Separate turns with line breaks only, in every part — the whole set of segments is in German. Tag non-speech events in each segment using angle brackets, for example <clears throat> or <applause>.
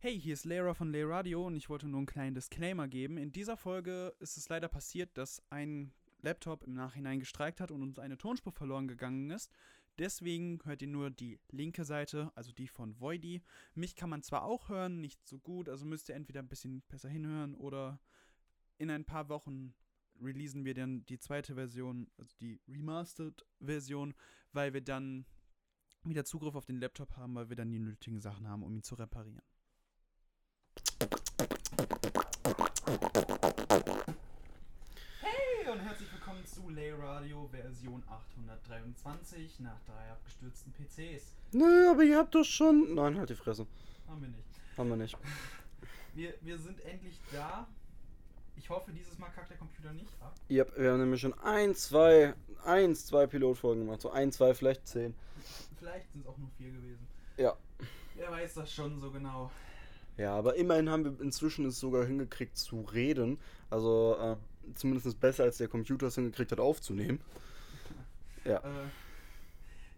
Hey, hier ist Lehrer von Lehrer Radio und ich wollte nur einen kleinen Disclaimer geben. In dieser Folge ist es leider passiert, dass ein Laptop im Nachhinein gestreikt hat und uns eine Tonspur verloren gegangen ist. Deswegen hört ihr nur die linke Seite, also die von Voidy. Mich kann man zwar auch hören, nicht so gut, also müsst ihr entweder ein bisschen besser hinhören oder in ein paar Wochen releasen wir dann die zweite Version, also die Remastered-Version, weil wir dann wieder Zugriff auf den Laptop haben, weil wir dann die nötigen Sachen haben, um ihn zu reparieren. Hey und herzlich willkommen zu Lay Radio Version 823 nach drei abgestürzten PCs.
Nö, aber ihr habt doch schon. Nein, halt die Fresse.
Haben wir nicht.
Haben wir nicht.
Wir, wir sind endlich da. Ich hoffe, dieses Mal kackt der Computer nicht ab.
Ja, wir haben nämlich schon ein, zwei, eins, zwei Pilotfolgen gemacht. So ein, zwei, vielleicht zehn.
Vielleicht sind es auch nur vier gewesen.
Ja.
Wer weiß das schon so genau.
Ja, aber immerhin haben wir inzwischen es sogar hingekriegt zu reden. Also äh, zumindest besser als der Computer es hingekriegt hat aufzunehmen. Ja.
Äh,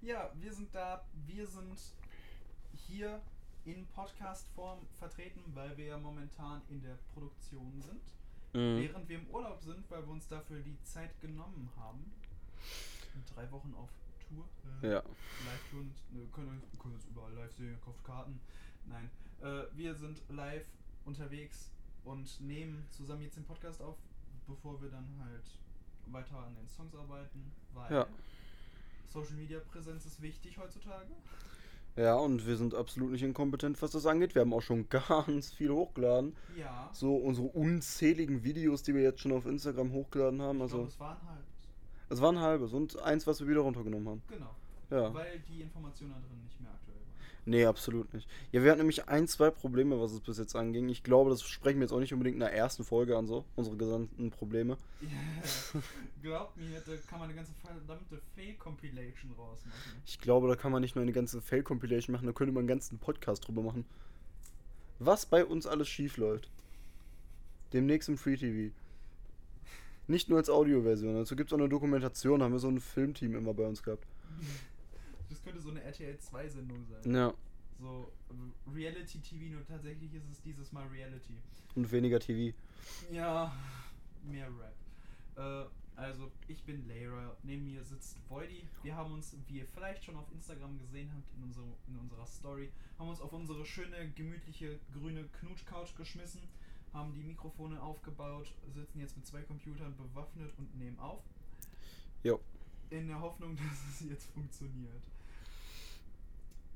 ja, wir sind da. Wir sind hier in Podcast-Form vertreten, weil wir ja momentan in der Produktion sind.
Mhm.
Während wir im Urlaub sind, weil wir uns dafür die Zeit genommen haben. In drei Wochen auf Tour. Äh,
Ja.
Live-Tour. äh, können, können uns überall live sehen, kauft Karten. Nein. Äh, wir sind live unterwegs und nehmen zusammen jetzt den Podcast auf, bevor wir dann halt weiter an den Songs arbeiten, weil
Ja.
Social Media Präsenz ist wichtig heutzutage.
Ja, und wir sind absolut nicht inkompetent, was das angeht. Wir haben auch schon <laughs> ganz viel hochgeladen.
Ja.
So unsere unzähligen Videos, die wir jetzt schon auf Instagram hochgeladen haben.
ich
Also,
glaube, es war ein halbes.
es war ein halbes und eins, was wir wieder runtergenommen haben.
Genau.
Ja.
Weil die Informationen da drin nicht mehr aktuell waren.
Nee, absolut nicht. Ja, wir hatten nämlich ein, zwei Probleme, was es bis jetzt anging. Ich glaube, das sprechen wir jetzt auch nicht unbedingt in der ersten Folge an, so. Unsere gesamten Probleme. <laughs>
Ja, Glaubt mir, da kann man eine ganze verdammte Fail-Compilation rausmachen.
Ich glaube, da kann man nicht nur eine ganze Fail-Compilation machen, da könnte man einen ganzen Podcast drüber machen. Was bei uns alles schief läuft. Demnächst im Free TV. Nicht nur als Audioversion, dazu gibt es auch eine Dokumentation, haben wir so ein Filmteam immer bei uns gehabt. <laughs>
Das könnte so eine RTL 2-Sendung sein.
Ja,
So äh, Reality-TV, nur tatsächlich ist es dieses Mal Reality.
und weniger TV.
Ja, mehr Rap. Äh, also, ich bin Layra, neben mir sitzt Voidy. Wir haben uns, wie ihr vielleicht schon auf Instagram gesehen habt, in, unsere, in unserer Story, haben uns auf unsere schöne, gemütliche, grüne Knutschcouch geschmissen, haben die Mikrofone aufgebaut, sitzen jetzt mit zwei Computern bewaffnet und nehmen auf.
Jo.
In der Hoffnung, <laughs> dass es jetzt funktioniert.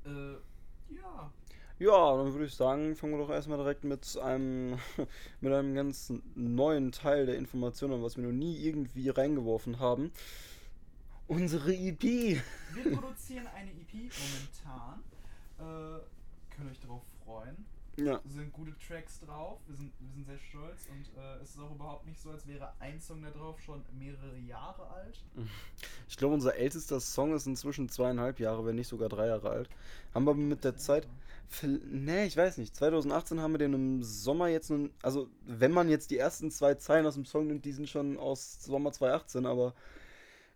Äh, ja.
Ja, dann würde ich sagen, fangen wir doch erstmal direkt mit einem, <laughs> mit einem ganz neuen Teil der Informationen an, was wir noch nie irgendwie reingeworfen haben. Unsere EP.
Wir produzieren eine EP momentan. Äh, könnt euch darauf freuen.
Ja.
sind gute Tracks drauf, wir sind, wir sind sehr stolz und äh, es ist auch überhaupt nicht so, als wäre ein Song da drauf schon mehrere Jahre alt. <laughs>
Ich glaube, unser ältester Song ist inzwischen zweieinhalb Jahre, wenn nicht sogar drei Jahre alt. Haben wir mit der Zeit. Nee, ich weiß nicht. 2018 haben wir den im Sommer jetzt nun. Also, wenn man jetzt die ersten zwei Zeilen aus dem Song nimmt, die sind schon aus Sommer 2018, aber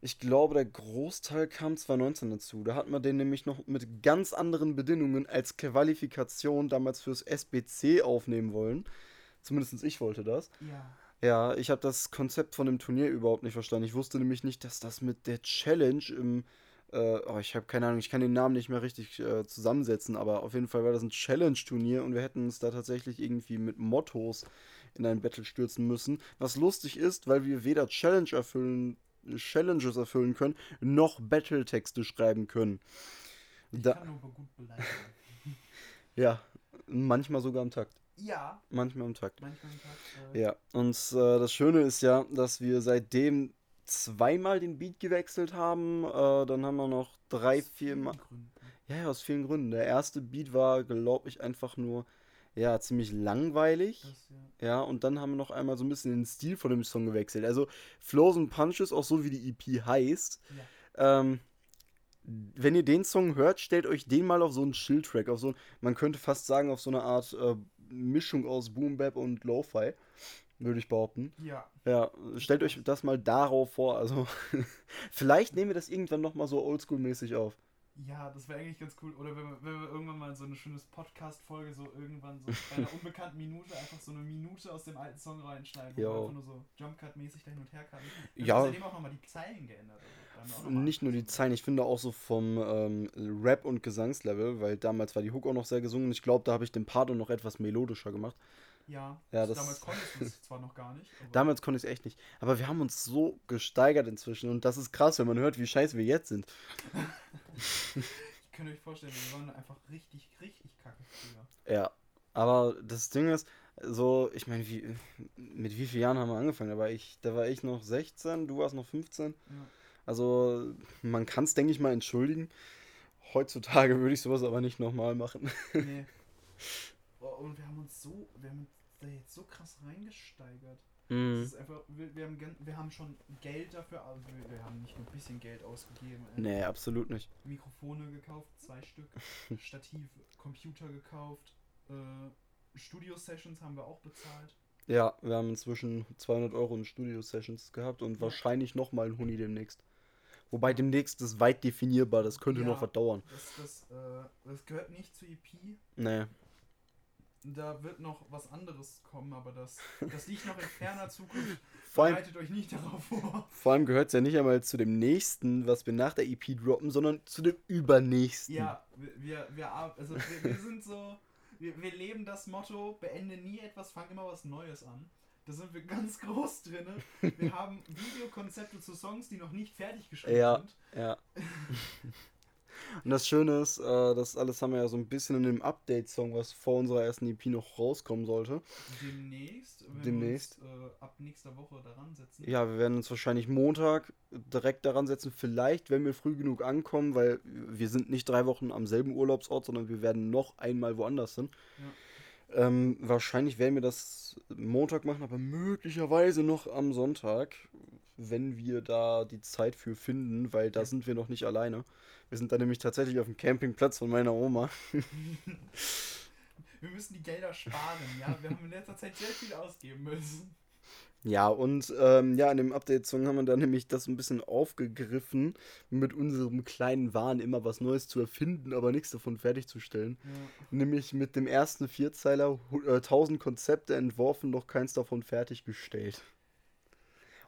ich glaube, der Großteil kam 2019 dazu. Da hat man den nämlich noch mit ganz anderen Bedingungen als Qualifikation damals fürs SBC aufnehmen wollen. Zumindest ich wollte das.
Ja.
Ja, ich habe das Konzept von dem Turnier überhaupt nicht verstanden. Ich wusste nämlich nicht, dass das mit der Challenge im. Äh, oh, ich habe keine Ahnung, ich kann den Namen nicht mehr richtig äh, zusammensetzen, aber auf jeden Fall war das ein Challenge-Turnier und wir hätten uns da tatsächlich irgendwie mit Mottos in ein Battle stürzen müssen. Was lustig ist, weil wir weder Challenge erfüllen, Challenges erfüllen können, noch Battle-Texte schreiben können.
Ich
Da,
kann nur gut beleidigen. <laughs>
ja, manchmal sogar am Takt.
ja,
Manchmal am Takt.
manchmal am Tag. Äh,
Ja, und äh, das Schöne ist ja, dass wir seitdem zweimal den Beat gewechselt haben. Äh, dann haben wir noch drei,
aus
vier
vielen
Mal.
Gründen.
Ja, ja, aus vielen Gründen. Der erste Beat war, glaube ich, einfach nur, ja, ziemlich langweilig.
Das, ja.
Ja, und dann haben wir noch einmal so ein bisschen den Stil von dem Song gewechselt. Also Flows and Punches, auch so wie die EP heißt.
Ja.
Ähm, wenn ihr den Song hört, stellt euch den mal auf so einen Chill-Track, auf so man könnte fast sagen, auf so eine Art äh, Mischung aus Boom Bap und Lo-Fi, würde ich behaupten.
ja,
Ja, stellt euch das mal darauf vor. Also, <laughs> vielleicht nehmen wir das irgendwann nochmal so oldschool-mäßig auf.
Ja, das wäre eigentlich ganz cool. Oder wenn wir, wenn wir irgendwann mal so eine schöne Podcast-Folge, so irgendwann so bei einer unbekannten Minute, einfach so eine Minute aus dem alten Song reinschneiden, wo
Jo.
einfach nur so Jumpcut-mäßig da hin und her kann.
Ja.
Seitdem auch nochmal die Zeilen geändert. Also, dann
Nicht nur die. Zeilen, ich finde auch so vom ähm, Rap- und Gesangslevel, weil damals war die Hook auch noch sehr gesungen. Ich glaube, da habe ich den Part auch noch etwas melodischer gemacht.
Ja,
Ja,
das damals <laughs> konntest du es zwar noch gar nicht. Aber
Damals konnte ich es echt nicht. Aber wir haben uns so gesteigert inzwischen und das ist krass, wenn man hört, wie scheiße wir jetzt sind. <laughs>
ich könnte euch vorstellen, wir waren einfach richtig, richtig kacke früher.
Ja. Aber das Ding ist, so, ich meine, wie, mit wie vielen Jahren haben wir angefangen? Da war ich, da war ich noch 16, du warst noch 15.
Ja.
Also, man kann es, denke ich mal, entschuldigen. Heutzutage würde ich sowas aber nicht nochmal machen.
Nee. <laughs> Und wir haben uns so, wir haben uns da jetzt so krass reingesteigert.
Mhm.
Das ist einfach, wir, wir, haben, wir haben schon Geld dafür, aber wir, wir haben nicht nur ein bisschen Geld ausgegeben. äh,
Nee, absolut nicht.
Mikrofone gekauft, zwei Stück, <laughs> Stativ, Computer gekauft, äh, Studio-Sessions haben wir auch bezahlt.
Ja, wir haben inzwischen 200 Euro in Studio-Sessions gehabt und
Ja.
wahrscheinlich nochmal ein Huni demnächst. Wobei demnächst ist weit definierbar, das könnte
Ja.
noch was dauern.
Das, das, äh, das gehört nicht zu EP.
Nee.
Da wird noch was anderes kommen, aber das, das liegt noch in <laughs> ferner Zukunft.
Vor allem,
Bereitet euch nicht darauf vor.
vor allem gehört es ja nicht einmal zu dem nächsten, was wir nach der EP droppen, sondern zu dem übernächsten.
Ja, wir, wir, also wir, wir sind so, wir, wir leben das Motto, beende nie etwas, fang immer was Neues an. Da sind wir ganz groß drin. Wir <laughs> haben Videokonzepte zu Songs, die noch nicht fertig geschrieben
Ja.
sind.
Ja. <laughs> Und das Schöne ist, äh, das alles haben wir ja so ein bisschen in dem Update-Song, was vor unserer ersten EP noch rauskommen sollte.
Demnächst, wenn
Demnächst.
wir uns äh, ab nächster Woche daran setzen.
Ja, wir werden uns wahrscheinlich Montag direkt daran setzen. Vielleicht, wenn wir früh genug ankommen, weil wir sind nicht drei Wochen am selben Urlaubsort, sondern wir werden noch einmal woanders hin. Ähm, wahrscheinlich werden wir das Montag machen, aber möglicherweise noch am Sonntag, wenn wir da die Zeit für finden, weil da sind wir noch nicht alleine. Wir sind da nämlich tatsächlich auf dem Campingplatz von meiner Oma. <laughs>
Wir müssen die Gelder sparen, ja. Wir haben in letzter Zeit sehr viel ausgeben müssen.
Ja, und ähm, ja, in dem Update-Song haben wir dann nämlich das ein bisschen aufgegriffen, mit unserem kleinen Wahn immer was Neues zu erfinden, aber nichts davon fertigzustellen.
Ja.
Nämlich mit dem ersten Vierzeiler hu- äh, 1000 Konzepte entworfen, doch keins davon fertiggestellt.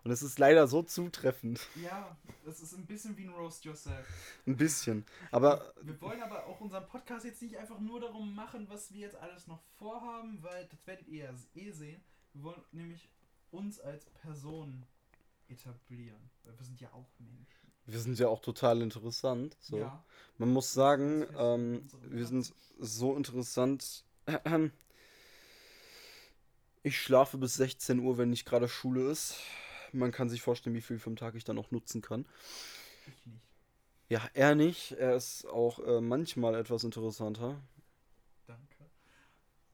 Und es ist leider so zutreffend.
Ja, das ist ein bisschen wie ein Roast Yourself.
Ein bisschen. Aber
Wir wollen aber auch unseren Podcast jetzt nicht einfach nur darum machen, was wir jetzt alles noch vorhaben, weil das werdet ihr ja eh sehen. Wir wollen nämlich uns als Person etablieren. Weil wir sind ja auch Menschen.
wir sind ja auch total interessant. So.
Ja.
Man muss sagen, ähm, wir sind so interessant. <clears throat> Ich schlafe bis 16 Uhr, wenn nicht gerade Schule ist. Man kann sich vorstellen, wie viel vom Tag ich dann auch nutzen kann.
Ich nicht.
Ja, er nicht. Er ist auch äh, manchmal etwas interessanter.
Danke.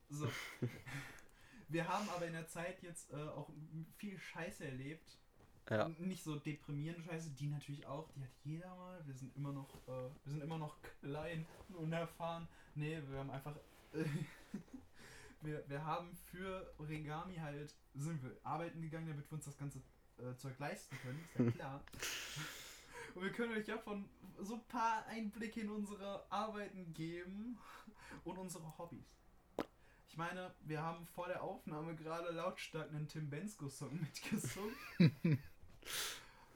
So. <laughs> Wir haben aber in der Zeit jetzt äh, auch viel Scheiße erlebt.
Ja.
Nicht so deprimierende Scheiße, die natürlich auch, die hat jeder mal. Wir sind immer noch, äh, wir sind immer noch klein und unerfahren. Nee, wir haben einfach. Äh, <laughs> wir, wir haben für Origami halt, sind wir arbeiten gegangen, damit wir uns das ganze äh, Zeug leisten können, ist ja <laughs> klar. Und wir können euch ja von so ein paar Einblicke in unsere Arbeiten geben und unsere Hobbys. Ich meine, wir haben vor der Aufnahme gerade lautstark einen Tim Bensko-Song <laughs> mitgesungen.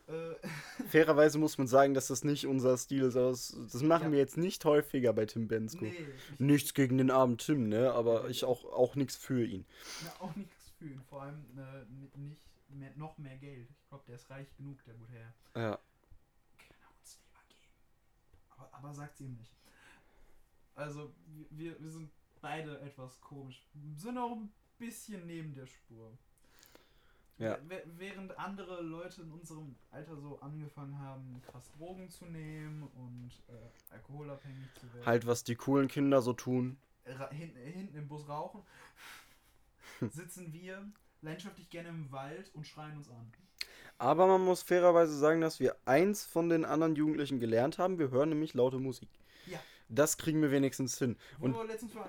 äh, <laughs>
Fairerweise muss man sagen, dass das nicht unser Stil ist. aber Das, das machen
Ja.
wir jetzt nicht häufiger bei Tim Bensko.
nee, ich,
Nichts gegen den armen Tim, ne? Aber ich auch, auch nichts für ihn.
Na, auch nichts fühlen. Vor allem äh, nicht mehr, noch mehr Geld. Ich glaube, der ist reich genug, der gute Herr.
Ja.
Kann er uns lieber geben. Aber, aber sagt's ihm nicht. Also, wir- wir, sind beide etwas komisch. Sind auch ein bisschen neben der Spur.
Ja.
Wä- Während andere Leute in unserem Alter so angefangen haben, krass Drogen zu nehmen und äh, alkoholabhängig zu werden.
Halt, was die coolen Kinder so tun.
Ra hinten im Bus rauchen, <laughs> sitzen wir leidenschaftlich gerne im Wald und schreien uns an.
Aber man muss fairerweise sagen, dass wir eins von den anderen Jugendlichen gelernt haben. Wir hören nämlich laute Musik.
Ja.
Das kriegen wir wenigstens hin. Und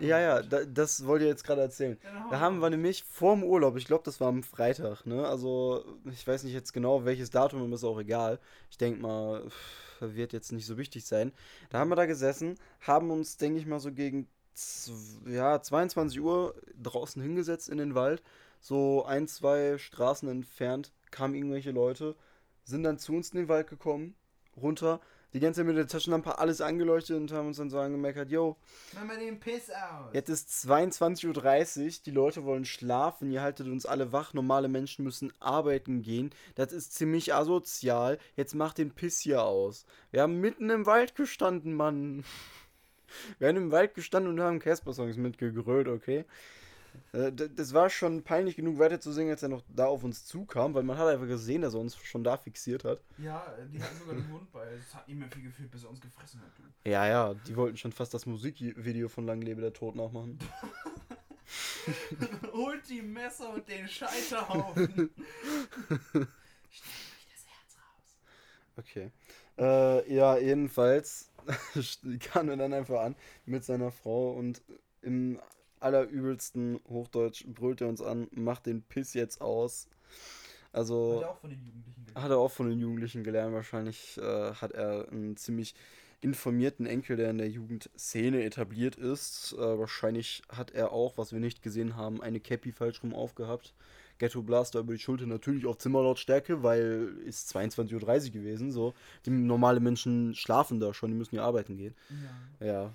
ja, ja, da, das wollte ich jetzt gerade erzählen.
Ja,
Da haben wir nämlich vorm Urlaub, ich glaube, das war am Freitag, ne? Also, ich weiß nicht jetzt genau, welches Datum, aber ist auch egal. Ich denke mal, wird jetzt nicht so wichtig sein. Da haben wir da gesessen, haben uns, denke ich mal, so gegen ja, 22 Uhr draußen hingesetzt in den Wald. So ein, zwei Straßen entfernt kamen irgendwelche Leute, sind dann zu uns in den Wald gekommen, runter, die ganze Zeit mit der Taschenlampe alles angeleuchtet und haben uns dann so angemeckert, yo,
Mach mal den Piss aus.
Jetzt ist 22.30 Uhr, die Leute wollen schlafen, ihr haltet uns alle wach, normale Menschen müssen arbeiten gehen. Das ist ziemlich asozial. Jetzt macht den Piss hier aus. Wir haben mitten im Wald gestanden, Mann. <laughs> Wir haben im Wald gestanden und haben Casper-Songs mitgegrölt, okay? Äh, Das war schon peinlich genug weiter zu singen, als er noch da auf uns zukam, weil man hat einfach gesehen, dass er uns schon da fixiert hat.
Ja, die hatten sogar den Hund bei. Es hat nicht mehr viel gefühlt, bis er uns gefressen hat, du.
Ja, ja, die wollten schon fast das Musikvideo von Lang lebe der Tod nachmachen. <laughs>
Holt die Messer und den Scheiterhaufen. <laughs> Schnell euch das Herz raus.
Okay. Äh, ja, jedenfalls <laughs> kam er dann einfach an mit seiner Frau und im allerübelsten Hochdeutsch brüllt er uns an, macht den Piss jetzt aus.
Hat
Also
er auch von den Jugendlichen gelernt.
hat er auch von den Jugendlichen gelernt. Wahrscheinlich äh, hat er einen ziemlich informierten Enkel, der in der Jugendszene etabliert ist. Äh, wahrscheinlich hat er auch, was wir nicht gesehen haben, eine Cappy falsch rum aufgehabt. Ghetto Blaster über die Schulter natürlich auf Zimmerlautstärke, weil ist 22.30 Uhr gewesen. So. Die normale Menschen schlafen da schon, die müssen ja arbeiten gehen.
Ja,
Ja.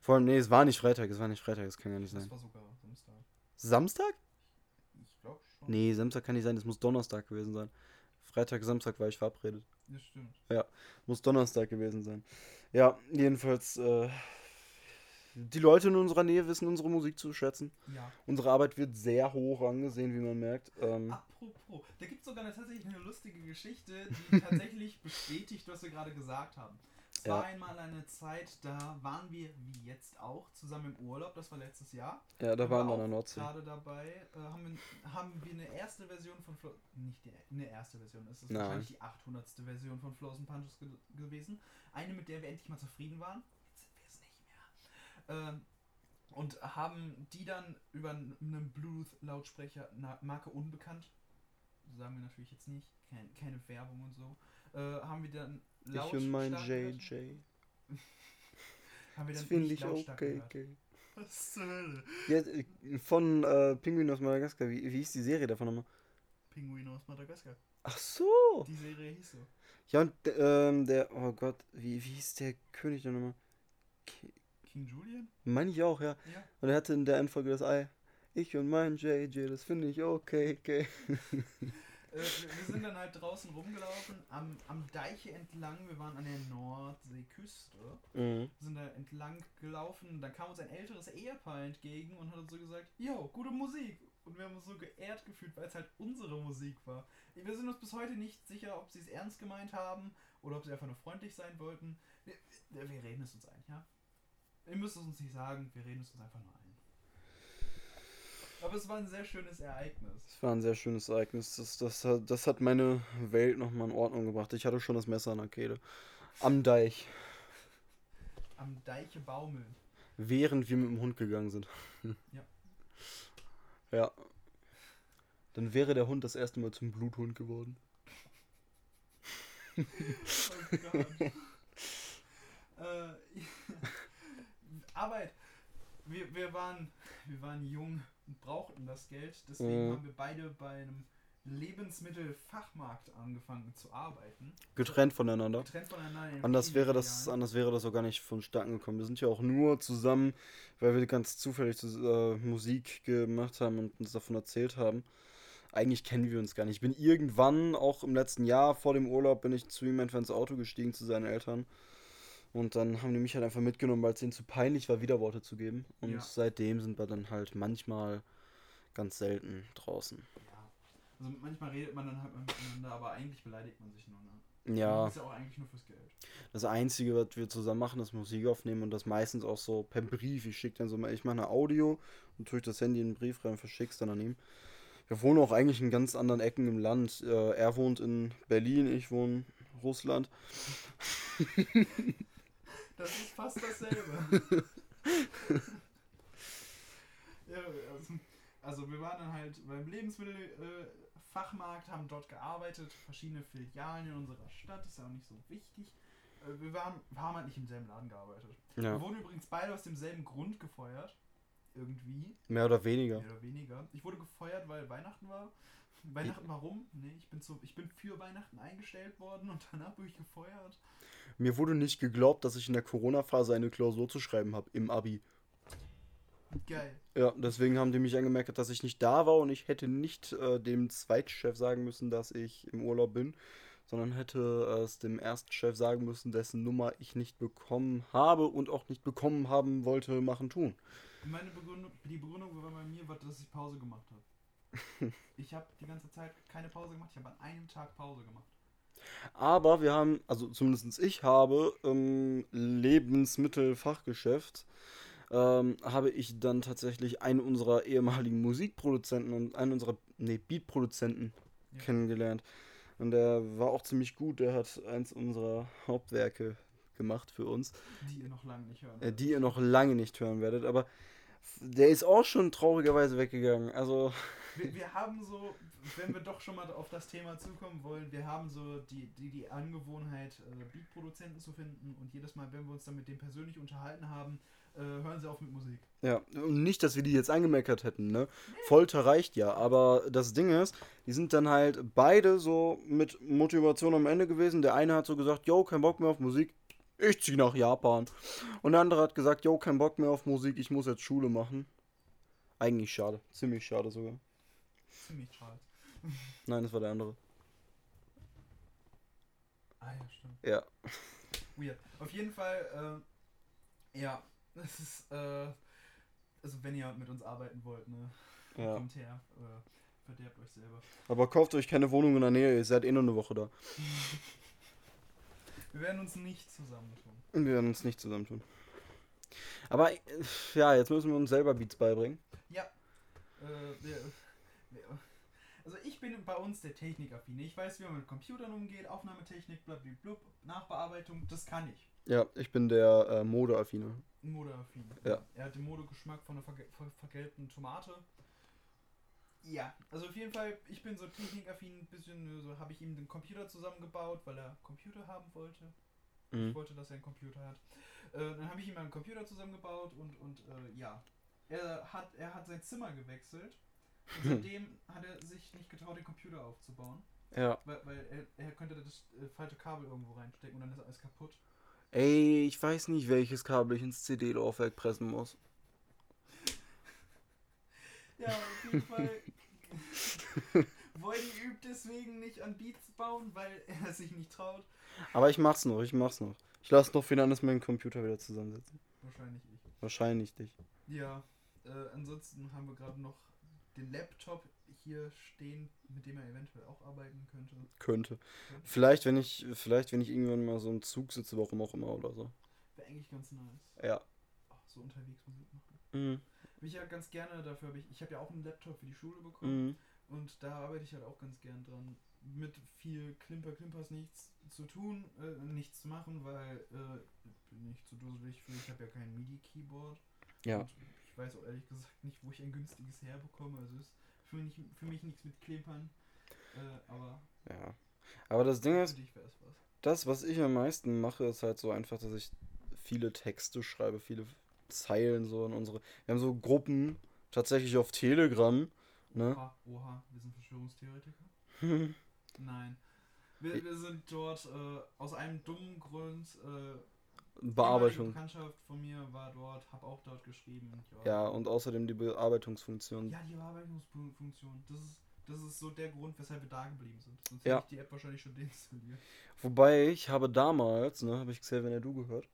Vor allem, nee, es war nicht Freitag, es war nicht Freitag, das kann gar nicht
das
sein.
war sogar Samstag.
Samstag?
Ich glaube schon.
Nee, Samstag kann nicht sein, das muss Donnerstag gewesen sein. Freitag, Samstag war ich verabredet.
Das stimmt.
Muss Donnerstag gewesen sein. Ja, jedenfalls, äh, die Leute in unserer Nähe wissen unsere Musik zu schätzen.
Ja.
Unsere Arbeit wird sehr hoch angesehen, wie man merkt. Ähm,
Apropos, da gibt es sogar eine, tatsächlich eine lustige Geschichte, die tatsächlich <laughs> bestätigt, was wir gerade gesagt haben. Es
Ja.
war einmal eine Zeit, da waren wir, wie jetzt auch, zusammen im Urlaub, das war letztes Jahr.
ja, da waren wir an der Nordsee.
gerade dabei, äh, haben, wir, haben wir eine erste Version von Flo nicht die, eine erste Version, es ist
Nein.
wahrscheinlich die 800. Version von Flows and Punches ge gewesen. Eine, mit der wir endlich mal zufrieden waren. Jetzt sind wir es nicht mehr. Ähm, und haben die dann über einen Bluetooth-Lautsprecher, Marke unbekannt, sagen wir natürlich jetzt nicht, kein, keine Werbung und so, äh, haben wir dann
Ich und mein. JJ. <laughs>
Haben wir
Das finde ich
lautstark
okay. okay.
Was zur Hölle?
Ja, äh, von äh, Pinguin aus Madagaskar. Wie, wie hieß die Serie davon nochmal?
Pinguin aus Madagaskar.
Ach so.
Die Serie hieß so.
Ja, und ähm, der, oh Gott, wie, wie hieß der König denn nochmal? Ki-
King Julian?
Meine ich auch, ja.
Ja.
Und er hatte in der Endfolge das Ei. Ich und mein JJ, das finde ich okay, okay. <laughs>
Äh, wir, sind dann halt draußen rumgelaufen, am, am Deiche entlang. Wir waren an der Nordseeküste.
Mhm.
Sind da entlang gelaufen. Dann kam uns ein älteres Ehepaar entgegen und hat uns so gesagt: Jo, gute Musik. Und wir haben uns so geehrt gefühlt, weil es halt unsere Musik war. Wir sind uns bis heute nicht sicher, ob sie es ernst gemeint haben oder ob sie einfach nur freundlich sein wollten. Wir, wir reden es uns ein, ja? Ihr müsst es uns nicht sagen, wir reden es uns einfach nur ein. Aber es war ein sehr schönes Ereignis.
Das war ein sehr schönes Ereignis. Das, das, hat, das hat meine Welt nochmal in Ordnung gebracht. Ich hatte schon das Messer an der Kehle. Am Deich.
Am Deiche baumeln.
Während wir mit dem Hund gegangen sind.
Ja. <laughs>
Ja. Dann wäre der Hund das erste Mal zum Bluthund geworden. <laughs>
Oh Gott. äh, <laughs> Arbeit. Wir, wir, waren, wir waren jung und brauchten das Geld. Deswegen
Mhm.
haben wir beide bei einem Lebensmittelfachmarkt angefangen zu arbeiten.
Getrennt voneinander.
Getrennt voneinander. in
Anders wäre das, anders wäre das auch gar nicht vonstatten gekommen. Wir sind ja auch nur zusammen, weil wir ganz zufällig äh, Musik gemacht haben und uns davon erzählt haben. Eigentlich kennen wir uns gar nicht. Ich bin irgendwann, auch im letzten Jahr vor dem Urlaub, bin ich zu ihm einfach ins Auto gestiegen, zu seinen Eltern. Und dann haben die mich halt einfach mitgenommen, weil es ihnen zu peinlich war, Widerworte zu geben. Und
Ja.
seitdem sind wir dann halt manchmal ganz selten draußen.
Ja. Also manchmal redet man dann halt miteinander, aber eigentlich beleidigt man sich nur. Ne?
Ja,
ist ja auch eigentlich nur fürs Geld.
das Einzige, was wir zusammen machen, ist Musik aufnehmen und das meistens auch so per Brief. Ich schicke dann so mal, ich mache eine Audio und tue ich das Handy in den Brief rein, verschick's dann an ihm. Wir wohnen auch eigentlich in ganz anderen Ecken im Land. Äh, er wohnt in Berlin, ich wohne in Russland. <laughs>
Das ist fast dasselbe. <laughs> ja, also, also wir waren dann halt beim Lebensmittelfachmarkt, haben dort gearbeitet, verschiedene Filialen in unserer Stadt, ist ja auch nicht so wichtig. Äh, Wir, waren, wir haben halt nicht im selben Laden gearbeitet. Wir
Ja,
wurden übrigens beide aus demselben Grund gefeuert. Irgendwie.
mehr oder weniger.
Mehr oder weniger. Ich wurde gefeuert, weil Weihnachten war. Weihnachten warum? Nee, ich bin, so, ich bin für Weihnachten eingestellt worden und danach wurde ich gefeuert.
Mir wurde nicht geglaubt, dass ich in der Corona-Phase eine Klausur zu schreiben habe im Abi.
Geil.
Ja, deswegen haben die mich angemerkt, dass ich nicht da war und ich hätte nicht äh, dem Zweitchef sagen müssen, dass ich im Urlaub bin, sondern hätte es dem Erstchef sagen müssen, dessen Nummer ich nicht bekommen habe und auch nicht bekommen haben wollte, machen tun.
Meine Begründung, die Begründung war bei mir, war, dass ich Pause gemacht habe. <laughs> ich habe die ganze Zeit keine Pause gemacht, ich habe an einem Tag Pause gemacht.
Aber wir haben, also zumindest ich habe im Lebensmittelfachgeschäft, ähm, habe ich dann tatsächlich einen unserer ehemaligen Musikproduzenten und einen unserer, nee, Beatproduzenten
Ja.
kennengelernt. Und der war auch ziemlich gut, der hat eins unserer Hauptwerke gemacht für uns,
Die ihr noch lange nicht hören.
äh, die ihr noch lange nicht hören werdet, aber der ist auch schon traurigerweise weggegangen. Also,
wir, wir haben so, wenn wir doch schon mal auf das Thema zukommen wollen, wir haben so die, die, die Angewohnheit, äh, Beatproduzenten zu finden und jedes Mal, wenn wir uns dann mit dem persönlich unterhalten haben, äh, hören sie auf mit Musik.
Ja, und nicht, dass wir die jetzt angemeckert hätten, ne? Folter reicht ja, aber das Ding ist, die sind dann halt beide so mit Motivation am Ende gewesen. Der eine hat so gesagt, yo, kein Bock mehr auf Musik, ich zieh nach Japan. Und der andere hat gesagt, yo, kein Bock mehr auf Musik, ich muss jetzt Schule machen. Eigentlich schade, ziemlich schade sogar.
Ziemlich schade. <laughs>
Nein, das war der andere.
Ah ja, stimmt.
Ja.
Weird. Auf jeden Fall, äh, ja, <laughs> es ist, äh, also wenn ihr mit uns arbeiten wollt, ne,
ja.
kommt her, äh, verderbt euch selber.
Aber kauft euch keine Wohnung in der Nähe, ihr seid eh nur eine Woche da. <laughs>
Wir werden uns nicht zusammentun.
Wir werden uns nicht zusammentun. Aber äh, ja, jetzt müssen wir uns selber Beats beibringen.
Ja. Äh, wir, wir, also ich bin bei uns der Technikaffine. Ich weiß, wie man mit Computern umgeht, Aufnahmetechnik, blablabla, Nachbearbeitung, das kann ich.
Ja, ich bin der äh, Modeaffine.
Modeaffin.
Ja.
Er hat den Modegeschmack von einer verge ver vergelbten Tomate. Ja, also auf jeden Fall, ich bin so technikaffin, ein bisschen so habe ich ihm den Computer zusammengebaut, weil er Computer haben wollte. Ich
Mhm.
wollte, dass er einen Computer hat. Äh, dann habe ich ihm einen Computer zusammengebaut und, und äh, ja. Er hat, er hat sein Zimmer gewechselt. Und seitdem hat er sich nicht getraut, den Computer aufzubauen.
Ja.
Weil, weil er, er könnte das äh, falsche Kabel irgendwo reinstecken und dann ist alles kaputt.
Ey, ich weiß nicht, welches Kabel ich ins CD-Laufwerk pressen muss.
Ja, auf jeden Fall. <laughs> Wollen übt deswegen nicht an Beats bauen, weil er sich nicht traut.
Aber ich mach's noch, ich mach's noch. Ich lasse noch Finanz meinen Computer wieder zusammensetzen.
Wahrscheinlich ich.
Wahrscheinlich dich.
Ja, äh, ansonsten haben wir gerade noch den Laptop hier stehen, mit dem er eventuell auch arbeiten könnte.
Könnte. Vielleicht, wenn ich, vielleicht, wenn ich irgendwann mal so im Zug sitze, warum auch immer oder so.
Wäre eigentlich ganz nice.
Ja.
Oh, so unterwegs Musik machen.
Mhm.
Mich ja ganz gerne, dafür habe ich, ich habe ja auch einen Laptop für die Schule bekommen
Mhm.
und da arbeite ich halt auch ganz gern dran. Mit viel Klimper, Klimpers nichts zu tun, äh, nichts zu machen, weil äh, bin ich zu dusselig für. Ich habe ja kein MIDI-Keyboard.
Ja.
Und ich weiß auch ehrlich gesagt nicht, wo ich ein günstiges herbekomme. Also ist für mich, für mich nichts mit Klimpern. Äh, aber
Ja. Aber das Ding ist, das, was ich am meisten mache, ist halt so einfach, dass ich viele Texte schreibe, viele Zeilen so in unsere. Wir haben so Gruppen, tatsächlich auf Telegram, ne?
Oha, oha, wir sind Verschwörungstheoretiker? Nein. Wir, wir sind dort äh, aus einem dummen Grund. Äh,
Bearbeitung.
ehemalige Bekanntschaft von mir war dort, hab auch dort geschrieben.
Ja, und außerdem die Bearbeitungsfunktion.
Ja, die Bearbeitungsfunktion. Das ist, das ist so der Grund, weshalb wir da geblieben sind. Sonst
Ja.
hätte ich die App wahrscheinlich schon deinstalliert.
Wobei ich habe damals, ne, habe ich Xavier Du gehört.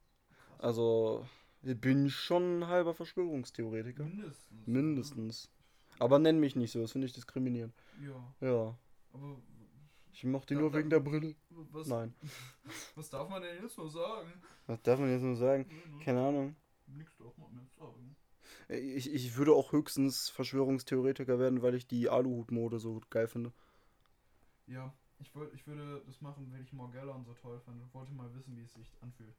Also, bin schon ein halber Verschwörungstheoretiker.
Mindestens.
Mindestens. Aber nenn mich nicht so, das finde ich diskriminierend.
Ja,
Ja.
aber
Ich mochte die nur wegen der Brille.
was,
Nein. <laughs>
was darf man denn jetzt noch sagen?
Was darf man jetzt nur sagen? Keine Ahnung.
Nix darf man mehr sagen.
Ich, ich würde auch höchstens Verschwörungstheoretiker werden, weil ich die Aluhut-Mode so geil finde.
Ja, Ich, wollt, ich würde das machen, wenn ich Morgellon so toll fand und wollte mal wissen, wie es sich anfühlt.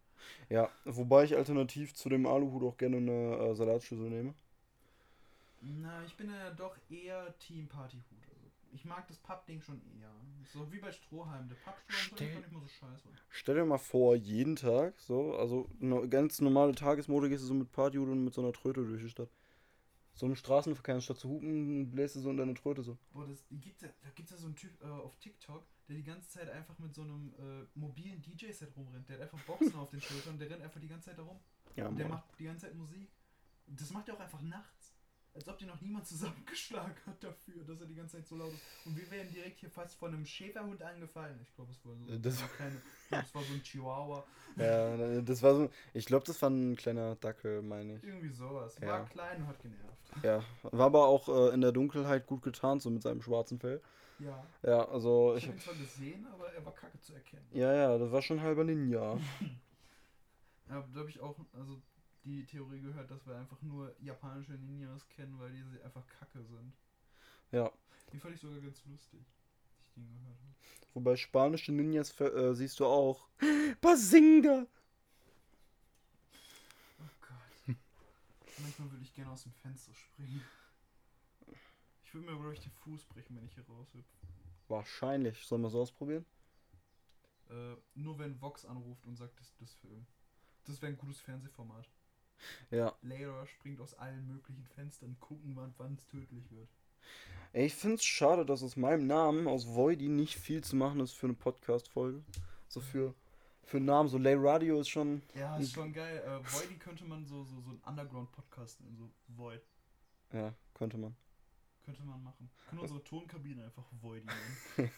Ja, wobei ich alternativ zu dem Aluhut auch gerne eine äh, Salatschüssel nehme.
Na, ich bin ja doch eher Team Partyhut. Also, ich mag das Pappding schon eher. So wie bei Strohhalm. Der Pappstrohhalm
Stell-
fand ich mal so scheiße.
Stell dir mal vor, jeden Tag, so, also eine ganz normale Tagesmode gehst du so mit Partyhut und mit so einer Tröte durch die Stadt. So im Straßenverkehr, anstatt zu hupen, bläst du so in deine Tröte so.
Boah, das, ja, da gibt es ja so einen Typ äh, auf TikTok, der die ganze Zeit einfach mit so einem äh, mobilen DJ-Set rumrennt. Der hat einfach Boxen <laughs> auf den Schultern und der rennt einfach die ganze Zeit da rum.
Ja,
Und der
Mann.
macht die ganze Zeit Musik. Das macht er auch einfach nachts. Als ob dir noch niemand zusammengeschlagen hat dafür, dass er die ganze Zeit so laut ist. Und wir werden direkt hier fast von einem Schäferhund angefallen. Ich glaube, es war so.
Äh, das-
war keine, es war so ein Chihuahua.
Ja, das war so, ich glaube, das war ein kleiner Dackel, meine ich.
Irgendwie sowas. War
Ja.
klein und hat genervt.
Ja, war aber auch äh, in der Dunkelheit gut getarnt, so mit seinem schwarzen Fell.
Ja.
Ja, also
Ich
ich
habe ihn zwar gesehen, aber er war kacke zu erkennen.
Ja, ja, das war schon halber Ninja. <laughs>
Ja, da habe ich auch also die Theorie gehört, dass wir einfach nur japanische Ninjas kennen, weil die einfach kacke sind.
Ja.
Die fand ich sogar ganz lustig, ich den gehört habe.
Wobei spanische Ninjas ver- äh, siehst du auch. <gasps> Basinga!
Oh Gott. Manchmal würde ich gerne aus dem Fenster springen. Ich würde mir, glaube ich, den Fuß brechen, wenn ich hier raushüpfe.
Wahrscheinlich. Sollen wir so ausprobieren?
Äh, nur wenn Vox anruft und sagt, das das Film. Das wäre ein gutes Fernsehformat.
Ja.
Layra springt aus allen möglichen Fenstern, gucken, wann es tödlich wird.
Ey, ich find's schade, dass aus meinem Namen, aus Voidy, nicht viel zu machen ist für eine Podcast-Folge. So für, für Namen. So Lay Radio ist schon.
Ja, ist schon geil. Äh, Voidy könnte man so, so, so ein Underground-Podcast nennen, so Void.
Ja, könnte man.
Könnte man machen. Können unsere Tonkabine einfach Voidy nennen.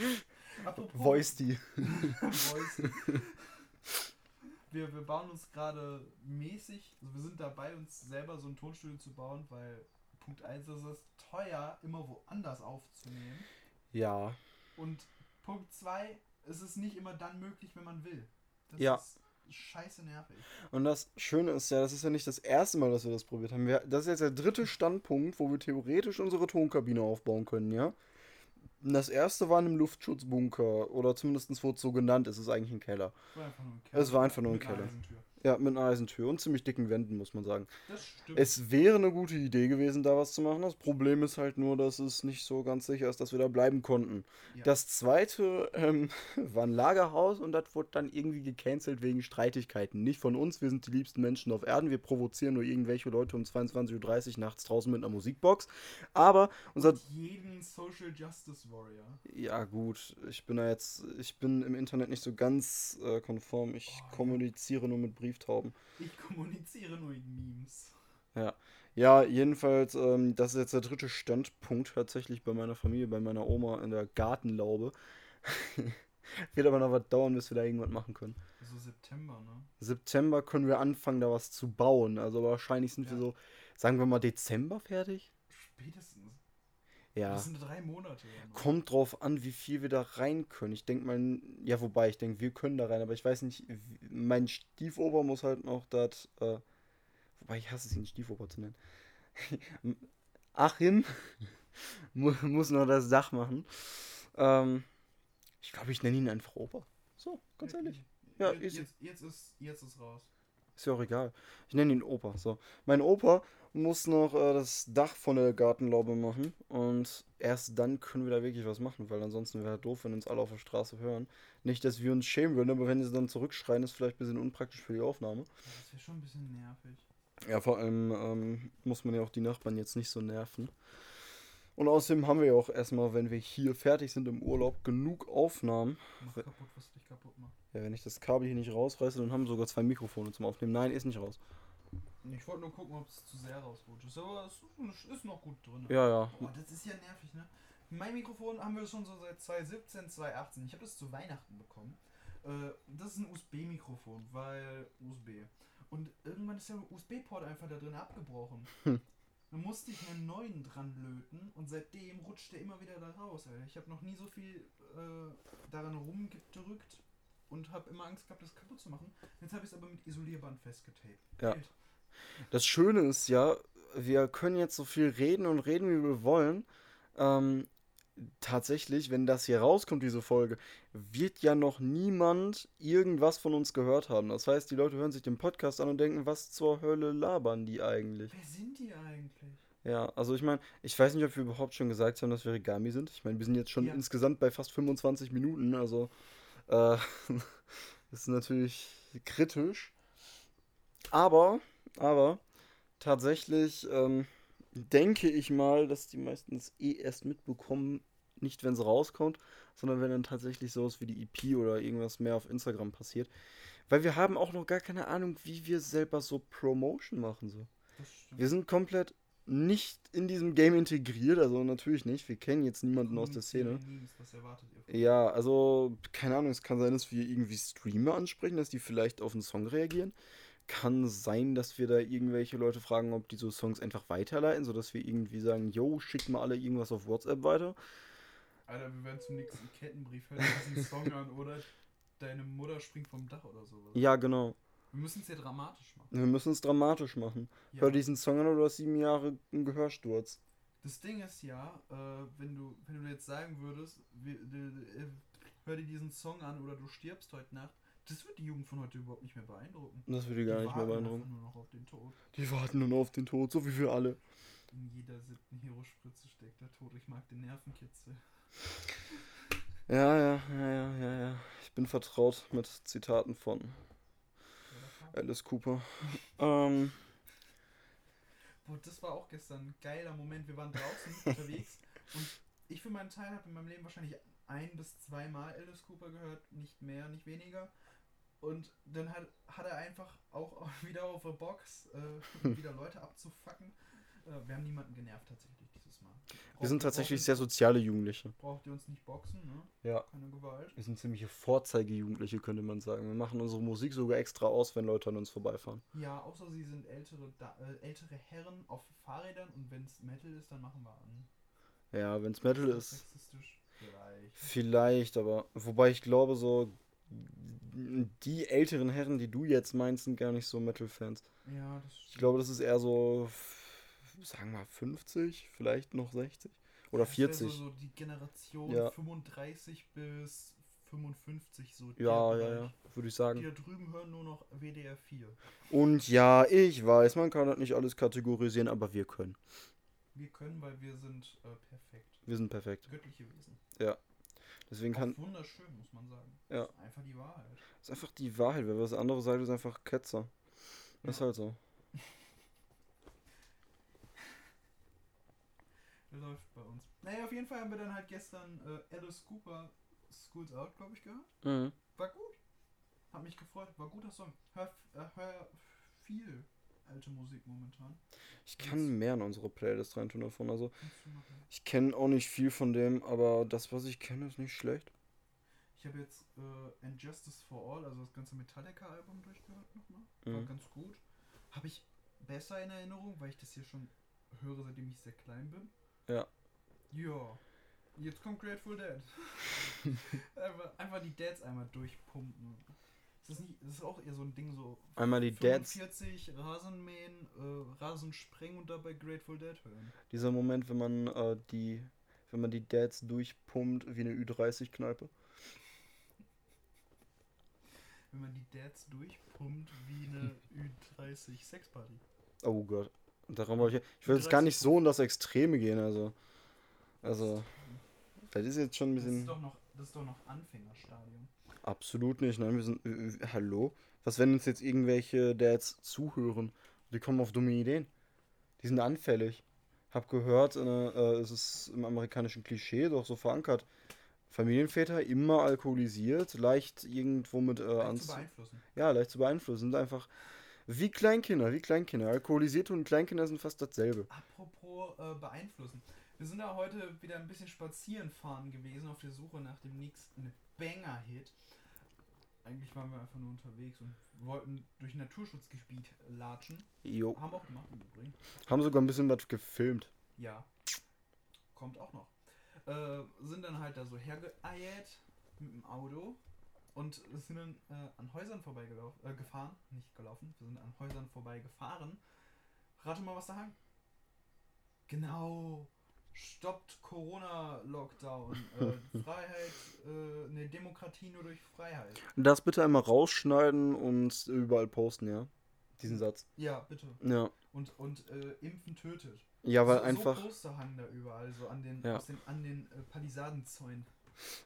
<laughs> Apropos
Voice die. <laughs>
Wir, wir bauen uns gerade mäßig, also wir sind dabei, uns selber so ein Tonstudio zu bauen, weil Punkt 1 ist es teuer, immer woanders aufzunehmen.
Ja.
Und Punkt 2 ist es nicht immer dann möglich, wenn man will. Das
Ja.
ist scheiße nervig.
Und das Schöne ist ja, das ist ja nicht das erste Mal, dass wir das probiert haben. Wir, das ist jetzt der dritte Standpunkt, wo wir theoretisch unsere Tonkabine aufbauen können, ja? Das erste war in einem Luftschutzbunker, oder zumindest wurde es so genannt, es ist eigentlich ein Keller.
Es war einfach nur ein Keller.
Es war einfach nur ein
Mit
Keller. Ja, mit einer Eisentür und ziemlich dicken Wänden, muss man sagen.
Das stimmt.
Es wäre eine gute Idee gewesen, da was zu machen. Das Problem ist halt nur, dass es nicht so ganz sicher ist, dass wir da bleiben konnten.
Ja.
Das zweite ähm, <laughs> war ein Lagerhaus und das wurde dann irgendwie gecancelt wegen Streitigkeiten. Nicht von uns, wir sind die liebsten Menschen auf Erden. Wir provozieren nur irgendwelche Leute um 22.30 Uhr nachts draußen mit einer Musikbox. Aber unser.
jeden Social Justice Warrior.
Ja, gut, ich bin da jetzt. Ich bin im Internet nicht so ganz äh, konform. Ich
Oh, ja.
kommuniziere nur mit Brieftauben.
Ich kommuniziere nur in Memes.
Ja, jedenfalls, ähm, das ist jetzt der dritte Standpunkt tatsächlich bei meiner Familie, bei meiner Oma in der Gartenlaube. <laughs> Wird aber noch was dauern, bis wir da irgendwas machen können.
Also September, ne?
September können wir anfangen, da was zu bauen. Also wahrscheinlich sind wir
Ja.
so, sagen wir mal, Dezember fertig?
Spätestens.
Ja.
Das sind drei Monate. Ja.
Kommt drauf an, wie viel wir da rein können. Ich denke mal, ja, wobei, ich denke, wir können da rein, aber ich weiß nicht, wie- mein Stiefober muss halt noch das, äh, wobei ich hasse es, ihn Stiefober zu nennen. <laughs> Achim <laughs> mu- muss noch das Dach machen. Ähm, ich glaube, ich nenne ihn einfach Opa. So, ganz ehrlich. Ja,
jetzt,
easy.
jetzt, jetzt, ist, jetzt ist raus.
Ist ja auch egal. Ich nenne ihn Opa. So. Mein Opa muss noch äh, das Dach von der Gartenlaube machen. Und erst dann können wir da wirklich was machen, weil ansonsten wäre halt doof, wenn uns alle auf der Straße hören. Nicht, dass wir uns schämen würden, aber wenn sie dann zurückschreien, ist vielleicht ein bisschen unpraktisch für die Aufnahme.
Das wäre schon ein bisschen nervig.
Ja, vor allem ähm, muss man ja auch die Nachbarn jetzt nicht so nerven. Und außerdem haben wir ja auch erstmal, wenn wir hier fertig sind im Urlaub, genug Aufnahmen.
Mach kaputt, was dich kaputt macht.
Ja, wenn ich das Kabel hier nicht rausreiße, dann haben wir sogar zwei Mikrofone zum Aufnehmen. Nein, ist nicht raus.
Ich wollte nur gucken, ob es zu sehr rausrutscht. Ist aber es ist- noch gut drin.
Ja, ja.
Boah, das ist ja nervig, ne? Mein Mikrofon haben wir schon so seit 2017, 2018. Ich habe das zu Weihnachten bekommen. Äh, das ist ein USB-Mikrofon, weil USB. Und irgendwann ist der USB-Port einfach da drin abgebrochen. <laughs>
Hm.
Dann musste ich einen neuen dran löten und seitdem rutscht der immer wieder da raus. Alter. Ich habe noch nie so viel äh, daran rumgedrückt und habe immer Angst gehabt, das kaputt zu machen. Jetzt habe ich es aber mit Isolierband festgetaped.
Ja. Das Schöne ist ja, wir können jetzt so viel reden und reden, wie wir wollen. Ähm, tatsächlich, wenn das hier rauskommt, diese Folge, wird ja noch niemand irgendwas von uns gehört haben. Das heißt, die Leute hören sich den Podcast an und denken, was zur Hölle labern die eigentlich?
Wer sind die eigentlich?
Ja, also ich meine, ich weiß nicht, ob wir überhaupt schon gesagt haben, dass wir Regami sind. Ich meine, wir sind jetzt schon
Ja.
insgesamt bei fast 25 Minuten, also äh, das <laughs> ist natürlich kritisch. Aber, aber tatsächlich ähm, denke ich mal, dass die meisten es eh erst mitbekommen, nicht wenn es rauskommt, sondern wenn dann tatsächlich sowas wie die EP oder irgendwas mehr auf Instagram passiert. Weil wir haben auch noch gar keine Ahnung, wie wir selber so Promotion machen. So. Wir sind komplett nicht in diesem Game integriert, also natürlich nicht. Wir kennen jetzt niemanden aus der Szene.
Memes, Was erwartet ihr von
Ja, also, keine Ahnung, es kann sein, dass wir irgendwie Streamer ansprechen, dass die vielleicht auf einen Song reagieren. Kann sein, dass wir da irgendwelche Leute fragen, ob die so Songs einfach weiterleiten, sodass wir irgendwie sagen, yo, schickt mal alle irgendwas auf WhatsApp weiter.
Alter, wir werden zum nächsten Kettenbrief. Hör dir diesen Song an oder deine Mutter springt vom Dach oder sowas.
Ja, genau.
Wir müssen es ja dramatisch machen.
Wir müssen es dramatisch machen.
Ja.
Hör diesen Song an oder du hast sieben Jahre einen Gehörsturz.
Das Ding ist ja, äh, wenn du wenn du jetzt sagen würdest, wir, d- äh, hör dir diesen Song an oder du stirbst heute Nacht, das wird die Jugend von heute überhaupt nicht mehr beeindrucken.
Das würde ich gar
Die
nicht mehr
warten
beeindrucken.
einfach nur noch auf den Tod.
Die warten nur noch auf den Tod, so wie wir alle.
In jeder siebten Hero-Spritze steckt der Tod. Ich mag den Nervenkitzel.
Ja, ja, ja, ja, ja, ja. Ich bin vertraut mit Zitaten von Alice Cooper. <laughs> ähm,
Boah, das war auch gestern ein geiler Moment. Wir waren draußen <laughs> unterwegs und ich für meinen Teil habe in meinem Leben wahrscheinlich ein bis zweimal Alice Cooper gehört, nicht mehr, nicht weniger. Und dann hat, hat er einfach auch <laughs> wieder auf der Box äh, wieder Leute abzufacken. Äh, wir haben niemanden genervt tatsächlich.
Wir sind tatsächlich sehr soziale Jugendliche.
Braucht ihr uns nicht boxen, ne?
Ja.
Keine Gewalt.
Wir sind ziemliche Vorzeigejugendliche, könnte man sagen. Wir machen unsere Musik sogar extra aus, wenn Leute an uns vorbeifahren.
Ja, außer sie sind ältere, da äh, ältere Herren auf Fahrrädern und wenn es Metal ist, dann machen wir an.
Ja, wenn es Metal ist,
Sexistisch? Vielleicht.
vielleicht, aber wobei ich glaube, so die älteren Herren, die du jetzt meinst, sind gar nicht so Metal-Fans.
Ja, das
Ich glaube, das ist eher so, sagen wir mal 50, vielleicht noch 60 oder
Das wär
40.
So, so die Generation
Ja.
35 bis 55 so.
Ja, ja, ja, würde ich
Die
sagen.
da drüben hören nur noch WDR 4.
Und ja, ich weiß, man kann das nicht alles kategorisieren, aber wir können.
Wir können, weil wir sind äh, perfekt.
Wir sind perfekt.
Göttliche Wesen.
Deswegen kann,
wunderschön, muss man sagen.
Ja.
Das ist einfach die Wahrheit.
ist einfach die Wahrheit. Wer was anderes sagt, ist einfach Ketzer. Ist
Ja.
halt so.
Läuft bei uns. Naja, auf jeden Fall haben wir dann halt gestern äh, Alice Cooper Schools Out, glaube ich, gehört.
Mhm.
War gut. Hat mich gefreut. War guter Song. Hör, äh, hör viel alte Musik momentan.
Ich kann mehr in unsere Playlist reintun davon. Also, ich kenne auch nicht viel von dem, aber das, was ich kenne, ist nicht schlecht.
Ich habe jetzt äh, And Justice for All, also das ganze Metallica-Album durchgehört nochmal. War
Mhm.
ganz gut. Habe ich besser in Erinnerung, weil ich das hier schon höre, seitdem ich sehr klein bin.
Ja.
Ja. Jetzt kommt Grateful Dead. <laughs> einfach, einfach die Dads einmal durchpumpen. Ist das, nicht, das ist auch eher so ein Ding so.
Einmal die Dads.
45 Rasenmähen, äh, Rasen sprengen und dabei Grateful Dead hören.
Dieser Moment, wenn man äh, die, wenn man die Dads durchpumpt wie eine Ü30-Kneipe.
Wenn man die Dads durchpumpt wie eine <laughs> Ü30 Sexparty.
Oh Gott. Daran wollte ich. Ich will jetzt gar nicht so in das Extreme gehen, also. Also. Das ist jetzt schon ein
Das ist
bisschen.
doch noch, das ist doch noch Anfängerstadium.
Absolut nicht, nein, wir sind. Äh, hallo? Was, wenn uns jetzt irgendwelche Dads zuhören? Die kommen auf dumme Ideen. Die sind anfällig. Hab gehört, äh, äh, es ist im amerikanischen Klischee doch so verankert. Familienväter immer alkoholisiert, leicht irgendwo mit äh,
Leicht zu beeinflussen.
ja, leicht zu beeinflussen. Sind einfach wie Kleinkinder, wie Kleinkinder. Alkoholisierte und Kleinkinder sind fast dasselbe.
Apropos äh, beeinflussen. Wir sind da heute wieder ein bisschen spazieren fahren gewesen auf der Suche nach dem nächsten Banger-Hit. Eigentlich waren wir einfach nur unterwegs und wollten durch ein Naturschutzgebiet latschen.
Jo.
Haben wir auch gemacht im Übrigen.
Haben sogar ein bisschen was gefilmt.
Ja. Kommt auch noch. Äh, sind dann halt da so hergeeiert mit dem Auto und sind dann äh, an Häusern vorbeigelaufen, äh, gefahren, nicht gelaufen, wir sind an Häusern vorbeigefahren. Rate mal, was da hang. Genau. stoppt Corona-Lockdown. Äh, <laughs> Freiheit, äh, ne, Demokratie nur durch Freiheit.
Das bitte einmal rausschneiden und überall posten, ja? Diesen Satz.
Ja, bitte.
Ja.
Und, und äh, Impfen tötet.
Ja, weil
so,
einfach
So Poster hangen da überall, so an den,
Ja.
den, an den äh, Palisadenzäunen.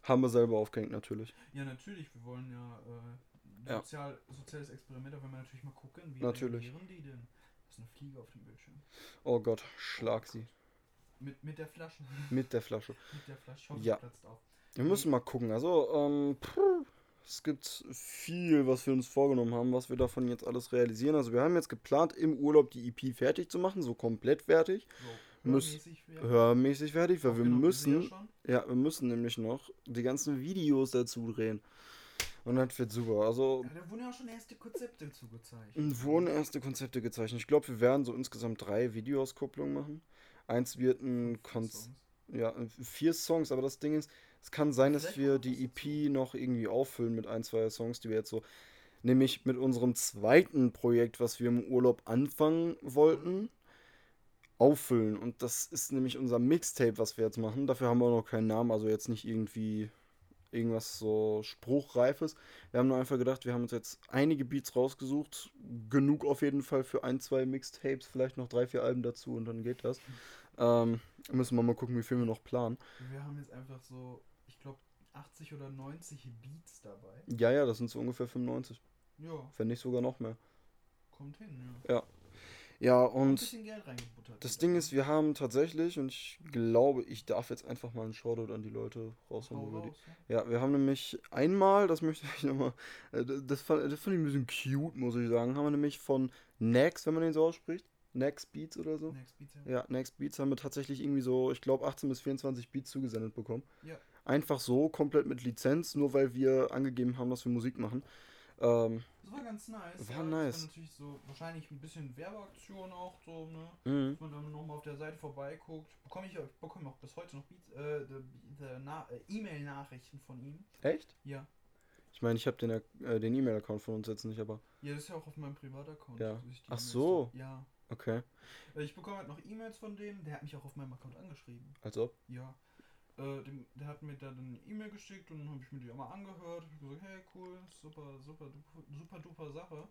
Haben wir selber aufgehängt, natürlich.
Ja, natürlich, wir wollen ja, äh,
Ja.
sozial, soziales Experiment, wollen wir natürlich mal gucken, wie
Natürlich.
reagieren die denn? Das ist eine Fliege auf dem Bildschirm.
Oh Gott, schlag sie.
Mit, <laughs> mit der Flasche.
Mit der Flasche.
mit der Flasche. Hoffe,
Ja.
platzt auf.
Wir müssen mal gucken. Also, ähm, es gibt viel, was wir uns vorgenommen haben, was wir davon jetzt alles realisieren. Also, wir haben jetzt geplant, im Urlaub die EP fertig zu machen, so komplett fertig,
So, hörmäßig wäre-
hörmäßig fertig, weil wir
ja
müssen, ja, wir müssen nämlich noch die ganzen Videos dazu drehen. Und das wird super. Also,
Ja, da wurden ja auch schon erste Konzepte zugezeigt.
wurden erste Konzepte gezeichnet. Ich glaube, wir werden so insgesamt drei Videoauskopplungen machen. Eins wird ein Konz
Songs.
ja, vier Songs, aber das Ding ist, es kann sein, dass wir die. EP noch irgendwie auffüllen mit ein, zwei Songs, die wir jetzt so, nämlich mit unserem zweiten Projekt, was wir im Urlaub anfangen wollten, auffüllen. Und das ist nämlich unser Mixtape, was wir jetzt machen. Dafür haben wir auch noch keinen Namen, also jetzt nicht irgendwie irgendwas so Spruchreifes. Wir haben nur einfach gedacht, wir haben uns jetzt einige Beats rausgesucht. Genug auf jeden Fall für ein, zwei Mixtapes, vielleicht noch drei, vier Alben dazu und dann geht das. Ähm, müssen wir mal gucken, wie viel wir noch planen.
Wir haben jetzt einfach so, ich glaube, 80 oder 90 Beats dabei.
Ja, ja, das sind so ungefähr 95.
Ja,
Wenn nicht sogar noch mehr.
kommt hin, ja.
Ja,
Ein
und das. Ding ist, wir haben tatsächlich, und ich glaube, ich darf jetzt einfach mal einen Shoutout an die Leute raushauen.
Hau
über die-
raus, ja.
Ja, wir haben nämlich einmal, das möchte <laughs> ich nochmal, äh, das fand, das fand ich ein bisschen cute, muss ich sagen, haben wir nämlich von Nex, wenn man den so ausspricht, Nex Beats oder so.
Next Beats, ja.
Ja, Next Beats haben wir tatsächlich irgendwie so, ich glaube, 18 bis 24 Beats zugesendet bekommen.
Ja.
Einfach so, komplett mit Lizenz, nur weil wir angegeben haben, dass wir Musik machen. Ähm,
Das war ganz nice.
War
ja,
nice.
Das war natürlich so, wahrscheinlich ein bisschen Werbeaktion auch so, ne?
mhm.
Dass man dann nochmal auf der Seite vorbeiguckt. Bekomme ich, ich bekomme auch bis heute noch äh, äh, E-Mail-Nachrichten von ihm.
Echt?
Ja.
Ich meine, ich habe den, äh, den E-Mail-Account von uns jetzt nicht, aber
Ja, das ist ja auch auf meinem Privataccount.
Ja. Ach so.
Ja.
okay.
Äh, Ich bekomme halt noch E-Mails von dem, der hat mich auch auf meinem Account angeschrieben.
Als ob.
Ja. Äh, dem, der hat mir dann eine E-Mail geschickt und dann habe ich mir die einmal angehört. Ich gesagt, hey cool, super, super, duper, super duper Sache.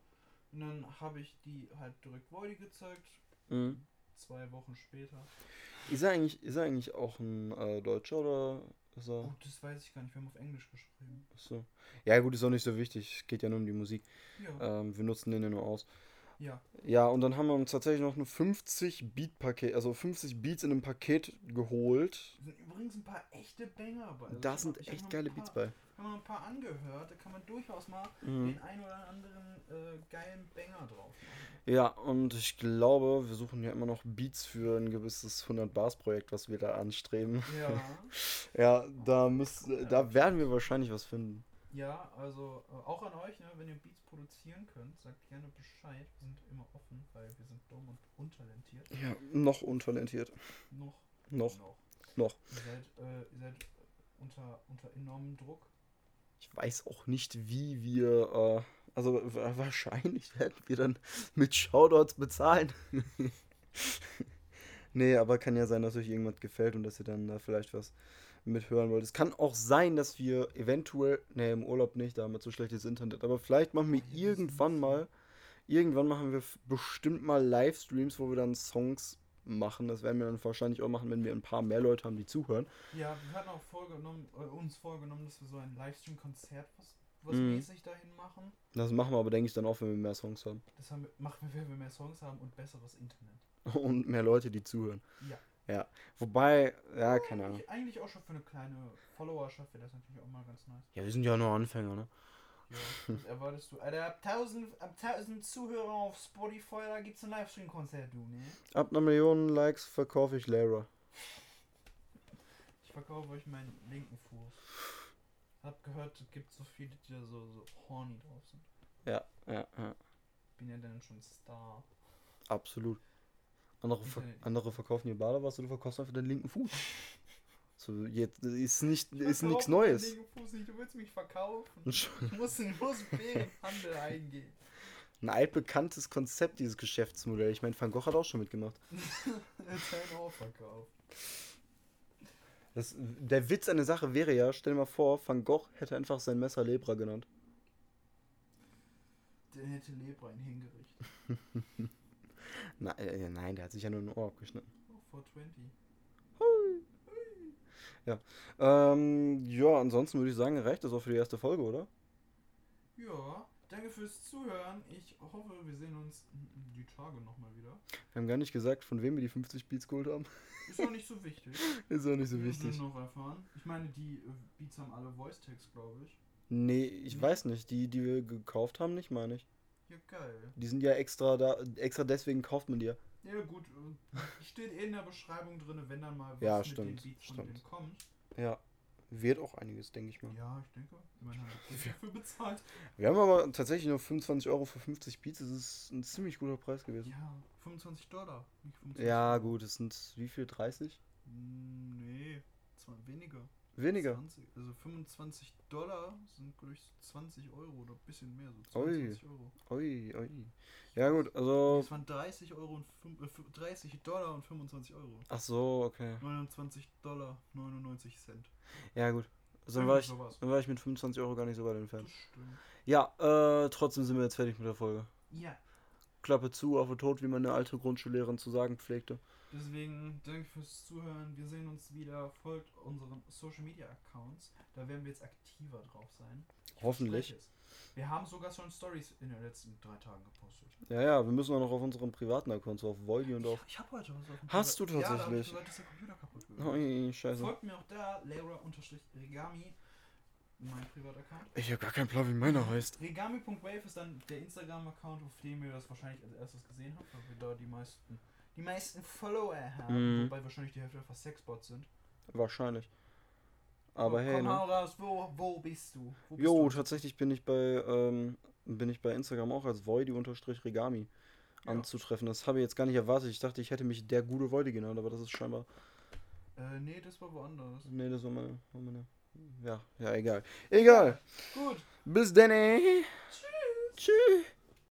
Und dann habe ich die halt direkt Voidy gezeigt.
Mhm.
Zwei Wochen später.
Ist er eigentlich, ist er eigentlich auch ein äh, Deutscher oder ist er.
Oh, das weiß ich gar nicht. Wir haben auf Englisch geschrieben.
Achso. Ja, gut, ist auch nicht so wichtig. Es geht ja nur um die Musik.
Ja.
Ähm, wir nutzen den ja nur aus.
Ja.
Ja, und dann haben wir uns tatsächlich noch ein 50 Beat-Paket, also 50 Beats in einem Paket geholt.
Da sind übrigens ein paar echte Banger bei. Also
Da sind
hab-
echt geile
ein
Beats
paar,
bei.
Ich habe mal ein paar angehört. Da kann man durchaus mal
Mhm.
den ein oder anderen äh, geilen Banger drauf machen.
Ja, und ich glaube, wir suchen ja immer noch Beats für ein gewisses 100-Bars-Projekt, was wir da anstreben.
Ja. <laughs>
Ja, da, müssen, da werden wir wahrscheinlich was finden.
Ja, also äh, auch an euch, ne, wenn ihr Beats produzieren könnt, sagt gerne Bescheid. Wir sind immer offen, weil wir sind dumm und untalentiert.
Ja, noch untalentiert.
Noch.
Noch.
Noch.
Noch.
Ihr seid, äh, ihr seid unter, unter enormem Druck.
Ich weiß auch nicht, wie wir, äh, also wa- wahrscheinlich werden wir dann mit Shoutouts bezahlen. <laughs> nee, aber kann ja sein, dass euch irgendwas gefällt und dass ihr dann da vielleicht was mithören wollt. Es kann auch sein, dass wir eventuell, nee, im Urlaub nicht, da haben wir zu schlechtes Internet, aber vielleicht machen wir
ist
irgendwann mal, irgendwann machen wir bestimmt mal Livestreams, wo wir dann Songs machen. Das werden wir dann wahrscheinlich auch machen, wenn wir ein paar mehr Leute haben, die zuhören.
Ja, wir hatten auch vorgenommen, äh, uns vorgenommen, dass wir so ein Livestream-Konzert was, was
Mhm.
mäßig dahin machen.
Das machen wir aber, denke ich, dann auch, wenn wir mehr Songs haben.
Das haben wir, machen wir, wenn wir mehr Songs haben und besseres Internet. <laughs>
Und mehr Leute, die zuhören.
Ja.
Ja. Wobei, ja, keine Ahnung.
Eigentlich, eigentlich auch schon für eine kleine Followerschaft wäre das natürlich auch mal ganz nice.
Ja, wir sind ja nur Anfänger, ne?
Ja, was erwartest du? Alter, ab 1000, ab 1000 Zuhörer auf Spotify, da gibt's ein Livestream-Konzert, du, ne?
Ab einer Million Likes verkaufe ich Lara.
Ich verkaufe euch meinen linken Fuß. Hab gehört, es gibt so viele, die da so, so horny drauf sind.
Ja, ja, ja.
Bin ja dann schon Star.
Absolut. Andere, ver andere verkaufen ihr Badewasser, du verkaufst einfach den linken Fuß. <laughs> So, jetzt ist nicht,
Ich
ist nichts Neues.
nicht, du willst mich verkaufen. <laughs> Ich muss in fairen Handel eingehen.
Ein altbekanntes Konzept, dieses Geschäftsmodell. Ich meine, Van Gogh hat auch schon mitgemacht. <laughs> Das, der Witz an der Sache wäre ja, stell dir mal vor, Van Gogh hätte einfach sein Messer Lebra genannt.
Der hätte Lebra ihn hingerichtet.
Na, äh, nein, der hat sich ja nur ein Ohr abgeschnitten.
Oh, 420.
Ähm, ja, ansonsten würde ich sagen, reicht das auch für die erste Folge, oder?
Ja, danke fürs Zuhören. Ich hoffe, wir sehen uns die Tage nochmal wieder.
Wir haben gar nicht gesagt, von wem wir die 50 Beats geholt haben.
Ist auch nicht so wichtig. <laughs>
Ist auch nicht so
Wir
wichtig.
müssen noch erfahren. Ich meine, die äh, Beats haben alle Voice-Tags, glaube ich.
Nee, ich
Nee.
weiß nicht. Die, die wir gekauft haben, nicht, meine ich.
Ja, geil.
Die sind ja extra da, extra deswegen kauft man die ja.
Ja, gut. äh, Steht eh in der Beschreibung drin, wenn dann mal was
Ja,
mit
stimmt,
den Beats von
stimmt.
denen kommt.
Ja. Wird auch einiges, denke ich mal.
Ja, ich denke. Immerhin haben dafür bezahlt.
Wir haben aber tatsächlich nur 25 Euro für 50 Beats. Das ist ein ziemlich guter Preis gewesen.
Ja, 25 Dollar. Nicht 25
Ja, gut, es sind wie viel? 30?
Hm, Nee, zwar weniger.
Weniger.
20, also 25 Dollar sind, glaube ich, so 20 Euro oder ein bisschen mehr, so
Ui.
22 Euro.
Ui, ui. Ja, gut, also.
Es waren 30 Euro und fünf- äh, fü- 30 Dollar und 25 Euro.
Ach so, okay.
29 Dollar 99 Cent.
Ja, gut. Also dann war, ich, dann war ich mit 25 Euro gar nicht so weit entfernt.
Das.
Ja, äh, trotzdem sind wir jetzt fertig mit der Folge.
Ja,
Klappe zu, auf den Tod, wie meine alte Grundschullehrerin zu sagen pflegte.
Deswegen danke fürs Zuhören. Wir sehen uns wieder. Folgt unseren Social Media Accounts. Da werden wir jetzt aktiver drauf sein. Ich
Hoffentlich.
Wir haben sogar schon Stories in den letzten drei Tagen gepostet.
Ja, ja, wir müssen auch noch auf unseren privaten Accounts, auf Voldy und auf.
Ich habe heute was auf dem
Hast du
Privat- Ja, da hab
tatsächlich?
ich gesagt, dass der Computer kaputt gegangen ist.
Ui, scheiße.
Folgt mir auch da, Laura-Regami, mein Privataccount.
Ich habe gar keinen Plan, wie meiner heißt.
Regami.wave ist dann der Instagram-Account, auf dem ihr das wahrscheinlich als erstes gesehen habt, weil wir da die meisten, die meisten Follower haben,
Mhm.
wobei wahrscheinlich die Hälfte einfach Sexbots sind.
Wahrscheinlich. Aber
oh,
hey,
komm,
ne?
raus, wo, wo bist du? Wo bist
Jo,
du?
tatsächlich bin ich bei, ähm, bin ich bei Instagram auch als Voidy-Regami
Ja.
anzutreffen. Das habe ich jetzt gar nicht erwartet. Ich dachte, ich hätte mich der gute Voidy genannt, aber das ist scheinbar.
Äh, nee, das war woanders.
Nee, das war meine. War meine ja, ja, egal. Egal.
Gut.
Bis dann. Tschüss. Tschüss.